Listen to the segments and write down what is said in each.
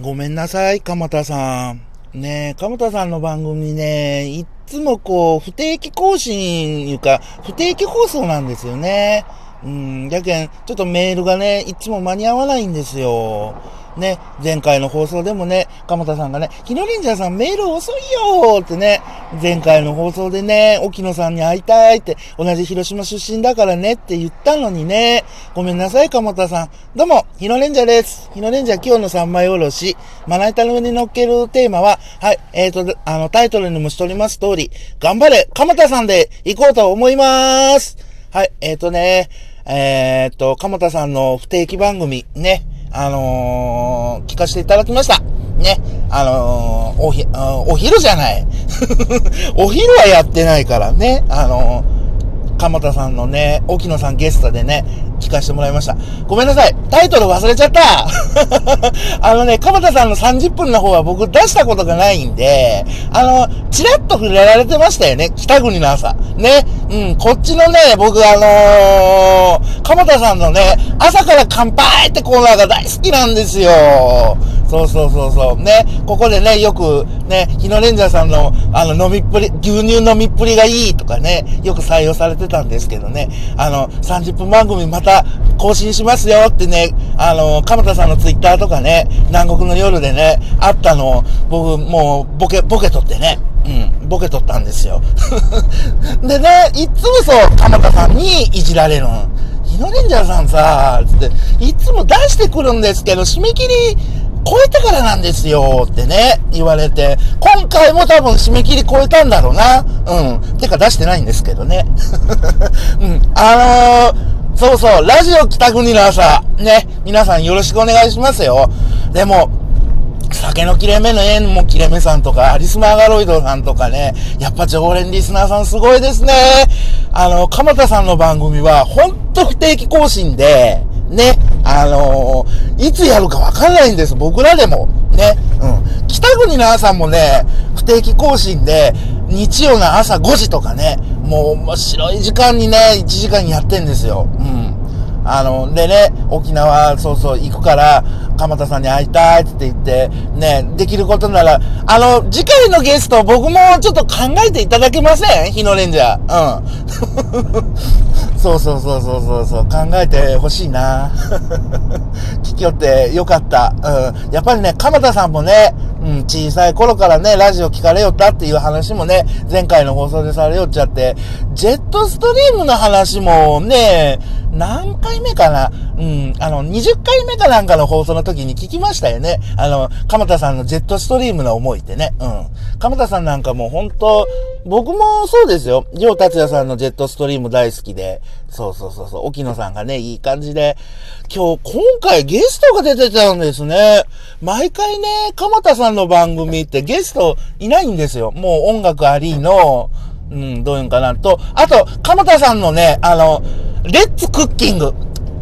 ごめんなさい、鎌田さん。ねえ、鎌田さんの番組ね、いつもこう、不定期更新いうか、不定期放送なんですよね。うん、やけん、ちょっとメールがね、いつも間に合わないんですよ。ね、前回の放送でもね、鎌田さんがね、日野レンジャーさんメール遅いよーってね、前回の放送でね、沖野さんに会いたいって、同じ広島出身だからねって言ったのにね、ごめんなさい、鎌田さん。どうも、日野レンジャーです。日野レンジャー今日の三枚おろし、まな板の上に乗っけるテーマは、はい、えっ、ー、と、あの、タイトルにもしております通り、頑張れ、鎌田さんで行こうと思います。はい、えっ、ー、とね、えっ、ー、と、鎌田さんの不定期番組、ね、あのー、聞かせていただきました。ね。あのー、おひ、お昼じゃない。お昼はやってないからね。あのー、鎌田さんのね、沖野さんゲストでね、聞かせてもらいました。ごめんなさい。タイトル忘れちゃった。あのね、鎌田さんの30分の方は僕出したことがないんで、あの、ちらっと触れられてましたよね。北国の朝。ね。うん、こっちのね、僕あのー、鎌田さんのね、朝から乾杯ってコーナーが大好きなんですよ。そうそうそうそう。ね。ここでね、よくね、日野レンジャーさんのあの飲みっぷり、牛乳飲みっぷりがいいとかね、よく採用されてたんですけどね。あの、30分番組またた更新しますよってね、あの、鎌田さんのツイッターとかね、南国の夜でね、あったのを、僕もうボケ、ボケ取ってね、うん、ボケ取ったんですよ。でね、いっつもそう、鎌田さんにいじられるの。日野レンジャーさんさ、つって、いつも出してくるんですけど、締め切り、超えてからなんですよってね、言われて、今回も多分締め切り超えたんだろうな。うん。てか出してないんですけどね。うん。あのーそうそう、ラジオ北国の朝、ね、皆さんよろしくお願いしますよ。でも、酒の切れ目の縁も切れ目さんとか、アリスマーガロイドさんとかね、やっぱ常連リスナーさんすごいですね。あの、鎌田さんの番組は、ほんと不定期更新で、ね、あのー、いつやるかわかんないんです、僕らでも。ね、うん。北国の朝もね、不定期更新で、日曜の朝5時とかね、もう面白い時間にね、1時間やってんですよ。うん。あの、でね、沖縄、そうそう、行くから、鎌田さんに会いたいって言って、ね、できることなら、あの、次回のゲスト、僕もちょっと考えていただけません？日のレンジャー。うん。そうそうそうそうそうそう、考えてほしいな。聞きよってよかった。うん。やっぱりね、鎌田さんもね、うん、小さい頃からね、ラジオ聞かれよったっていう話もね、前回の放送でされよっちゃって、ジェットストリームの話もね、何回目かな？うん、あの、20回目かなんかの放送の時に聞きましたよね。あの、鎌田さんのジェットストリームの思いってね。うん。鎌田さんなんかもう本当僕もそうですよ。りょう達也さんのジェットストリーム大好きで。そうそうそうそう。沖野さんがね、いい感じで。今日、今回ゲストが出てたんですね。毎回ね、鎌田さんの番組ってゲストいないんですよ。もう音楽ありの、うん、どういうんかなと。あと、鎌田さんのね、あの、レッツクッキング。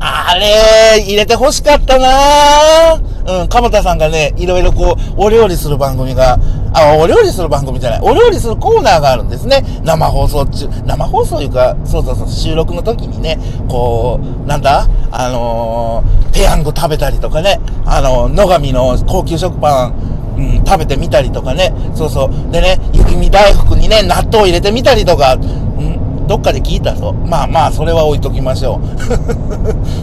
あれ、入れて欲しかったなうん、鎌田さんがね、いろいろこう、お料理する番組が、あ、お料理する番組じゃない、お料理するコーナーがあるんですね。生放送中、生放送いうか、そうそうそう、収録の時にね、こう、なんだあのー、ペヤング食べたりとかね、あの、野上の高級食パン、うん、食べてみたりとかね、そうそう。でね、雪見大福にね、納豆入れてみたりとか、どっかで聞いたぞ。まあまあ、それは置いときましょ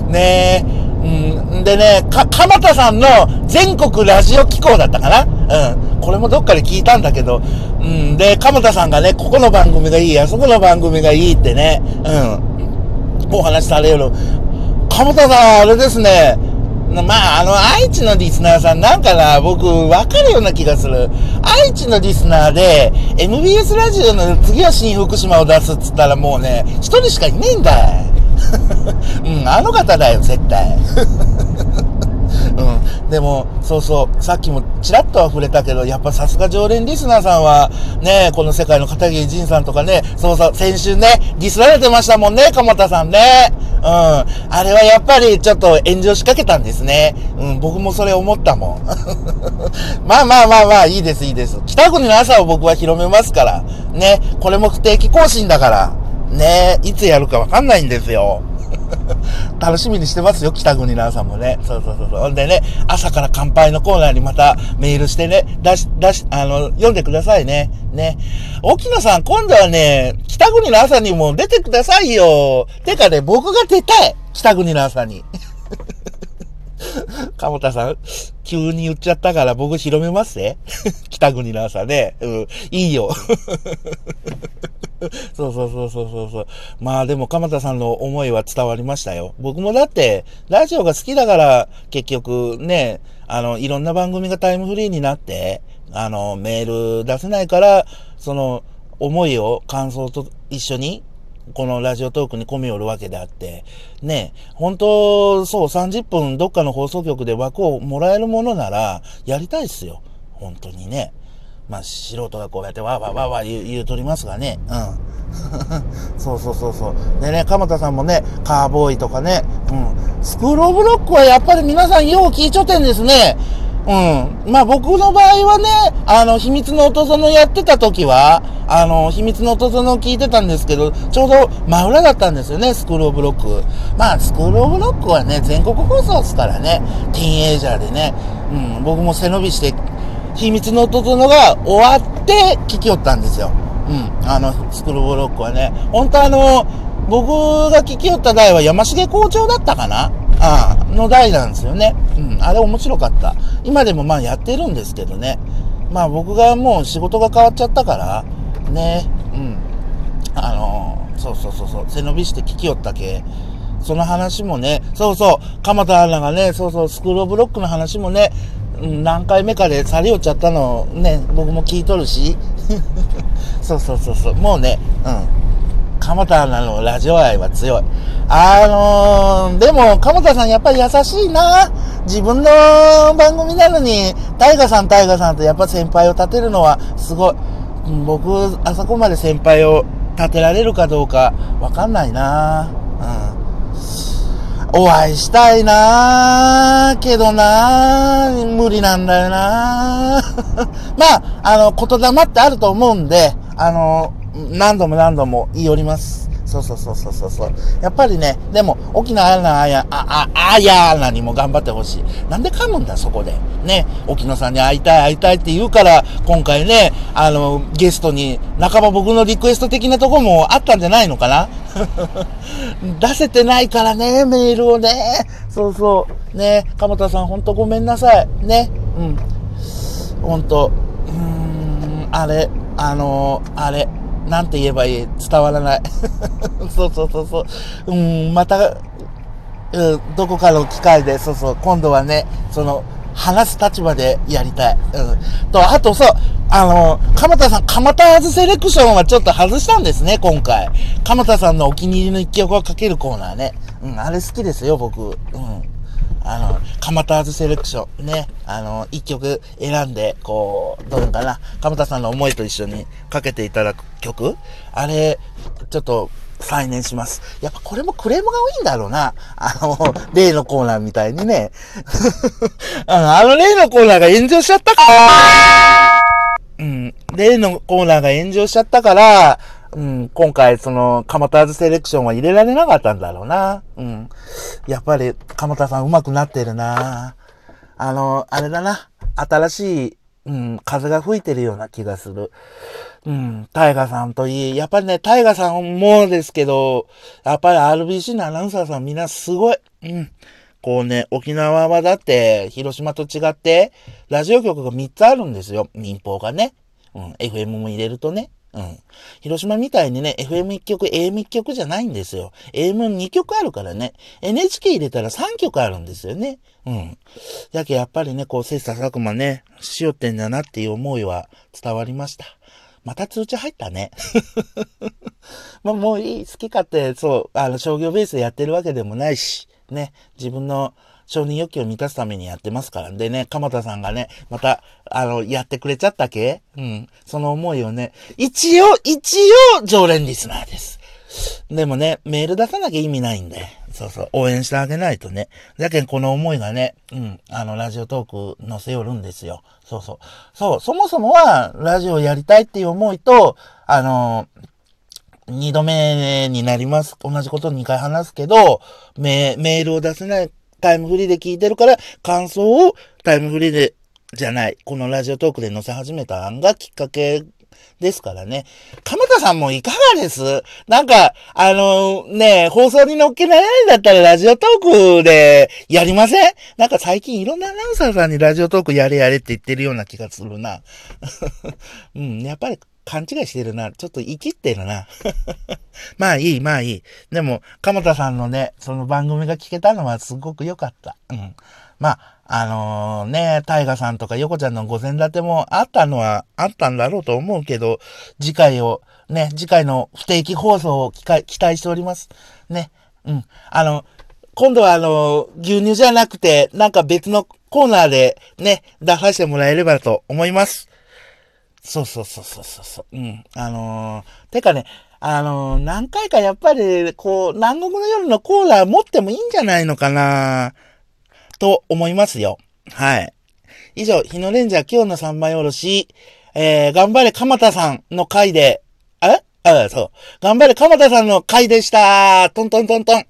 う。ねえ。うん。でね、か、鎌田さんの全国ラジオ機構だったかな？うん。これもどっかで聞いたんだけど。うん。で、鎌田さんがね、ここの番組がいい、あそこの番組がいいってね。うん。お話しされる。鎌田さん、あれですね。まあ、あの、愛知のリスナーさんなんかな、僕、わかるような気がする。愛知のリスナーで、MBS ラジオの次は新福島を出すっつったらもうね、一人しかいねえんだ。うん、あの方だよ、絶対。うん。でも、そうそう、さっきもちらっとは触れたけど、やっぱさすが常連リスナーさんは、ね、この世界の片桐仁さんとかね、そうそう、先週ね、ディスられてましたもんね、鎌田さんね。うん。あれはやっぱりちょっと炎上しかけたんですね。うん、僕もそれ思ったもん。まあまあまあまあ、いいです、いいです。北国の朝を僕は広めますから。ね、これも不定期更新だから。ね、いつやるかわかんないんですよ。楽しみにしてますよ、北国の朝もね。そうそうそうそう。ほんでね、朝から乾杯のコーナーにまたメールしてね、出し、出し、あの、読んでくださいね。ね。沖野さん、今度はね、北国の朝にも出てくださいよ。てかね、僕が出たい。北国の朝に。かもたさん、急に言っちゃったから僕広めますね。北国の朝ね。うん、いいよ。そうそうそうそうそうそう。まあでも、鎌田さんの思いは伝わりましたよ。僕もだって、ラジオが好きだから、結局ね、あの、いろんな番組がタイムフリーになって、あの、メール出せないから、その、思いを、感想と一緒にこのラジオトークに込みおるわけであって、ね、本当、そう、30分どっかの放送局で枠をもらえるものなら、やりたいっすよ。本当にね。まあ、素人がこうやってわーわーわーわー言う言うとりますがね。うん。そうそうそうそう。でね、鎌田さんもね、カーボーイとかね、うん。スクールオブロックはやっぱり皆さんよう聞いちょってんですね。うん。まあ僕の場合はね、あの、秘密の音園やってた時は、あの、秘密の音園を聞いてたんですけど、ちょうど真裏だったんですよね、 SCHOOL OF LOCK。まあ、 SCHOOL OF LOCK はね、全国放送ですからね、ティーンエイジャーでね、うん、僕も背伸びして、秘密の音園が終わって聞きよったんですよ。うん、あの、スクールブロックはね。本当あの、僕が聞きよった代は山重校長だったかな？ああ、の代なんですよね。うん、あれ面白かった。今でもまあやってるんですけどね。まあ僕がもう仕事が変わっちゃったから、ね、うん。あの、そうそうそうそう、背伸びして聞きよったけ。その話もね、そうそう、鎌田アナがね、そうそう、スクローブロックの話もね、何回目かで去りよっちゃったのね、僕も聞いとるし。そうそうそうそう、もうね、うん。鎌田アナのラジオ愛は強い。あのー、でも、鎌田さんやっぱり優しいな。自分の番組なのに、タイガさん、タイガさんとやっぱ先輩を立てるのはすごい。僕、あそこまで先輩を立てられるかどうかわかんないな。お会いしたいなけどな無理なんだよな まあ、あの、言霊ってあると思うんで、あの、何度も何度も言い寄ります。そうそうそうそうそう。やっぱりね、でも、沖縄のあや、あ、あ、あやーなにも頑張ってほしい。なんで噛むんだ、そこで。ね、沖野さんに会いたい、会いたいって言うから、今回ね、あの、ゲストに、半ば僕のリクエスト的なとこもあったんじゃないのかな？出せてないからね、メールをね。そうそう。ね、鎌田さんほんとごめんなさい。ね。うん。ほんと。うーん、あれ、あのあれ。なんて言えばいい？伝わらない。そうそうそうそう。うん、また、うん、どこかの機会で、そうそう、今度はね、その、話す立場でやりたい。うん。と、あとそう、あの、鎌田さん、鎌田ズセレクションはちょっと外したんですね、今回。鎌田さんのお気に入りの一曲をかけるコーナーね。うん、あれ好きですよ、僕。うん。あの、蒲田ーズセレクション、ね、あの、一曲選んで、こう、どういうのかな、蒲田さんの思いと一緒にかけていただく曲あれ、ちょっと、再燃します。やっぱこれもクレームが多いんだろうな。あの、例のコーナーみたいにね。あの、例のコーナーが炎上しちゃったから、うん、例のコーナーが炎上しちゃったから、うん、今回、その、カモターズセレクションは入れられなかったんだろうな。うん。やっぱり、カモタさん上手くなってるな。あの、あれだな。新しい、うん、風が吹いてるような気がする。うん、タイガさんといい、やっぱりね、タイガさんもですけど、やっぱり RBC のアナウンサーさんみんなすごい。うん。こうね、沖縄はだって、広島と違って、ラジオ局が3つあるんですよ。民放がね。うん、FM も入れるとね。うん。広島みたいにね、FM1 曲、AM1 曲じゃないんですよ。AM2 曲あるからね。NHK 入れたら3曲あるんですよね。うん。やけやっぱりね、こう、切磋琢磨ね、しよってんだなっていう思いは伝わりました。また通知入ったね。まあもういい、好き勝手、そう、あの、商業ベースでやってるわけでもないし、ね、自分の承認欲求を満たすためにやってますから。でね、鎌田さんがね、また、あの、やってくれちゃったけ？うん。その思いをね、一応、一応、常連リスナーです。でもね、メール出さなきゃ意味ないんで。そうそう、応援してあげないとね。だけどこの思いがね、うん、あの、ラジオトーク載せよるんですよ。そうそう。そう、そもそもは、ラジオやりたいっていう思いと、あの、二度目になります。同じこと2回話すけど、メメールを出せないタイムフリーで聞いてるから、感想をタイムフリーで、じゃない、このラジオトークで載せ始めた案がきっかけですからね。鎌田さんもいかがです？なんか、あのね、放送に乗っけられないんだったらラジオトークでやりません？なんか最近いろんなアナウンサーさんにラジオトークやれやれって言ってるような気がするな。うん、やっぱり勘違いしてるな。ちょっと生きってるな。まあいい、まあいい。でも、鎌田さんのね、その番組が聞けたのはすごく良かった。うん。まあ、あのー、ね、タイガさんとかヨコちゃんの御前立てもあったのはあったんだろうと思うけど、次回を、ね、次回の不定期放送を期待しております。ね。うん。あの、今度はあの、牛乳じゃなくて、なんか別のコーナーでね、出させてもらえればと思います。そうそうそうそうそうう。ん。あのー、てかね、あのー、何回かやっぱり、こう、南国の夜のコーナー持ってもいいんじゃないのかなと思いますよ。はい。以上、日野レンジャー今日の三枚おろし、えー、頑張れ鎌田さんの回で、ああ、そう。頑張れ鎌田さんの回でしたトントントントン。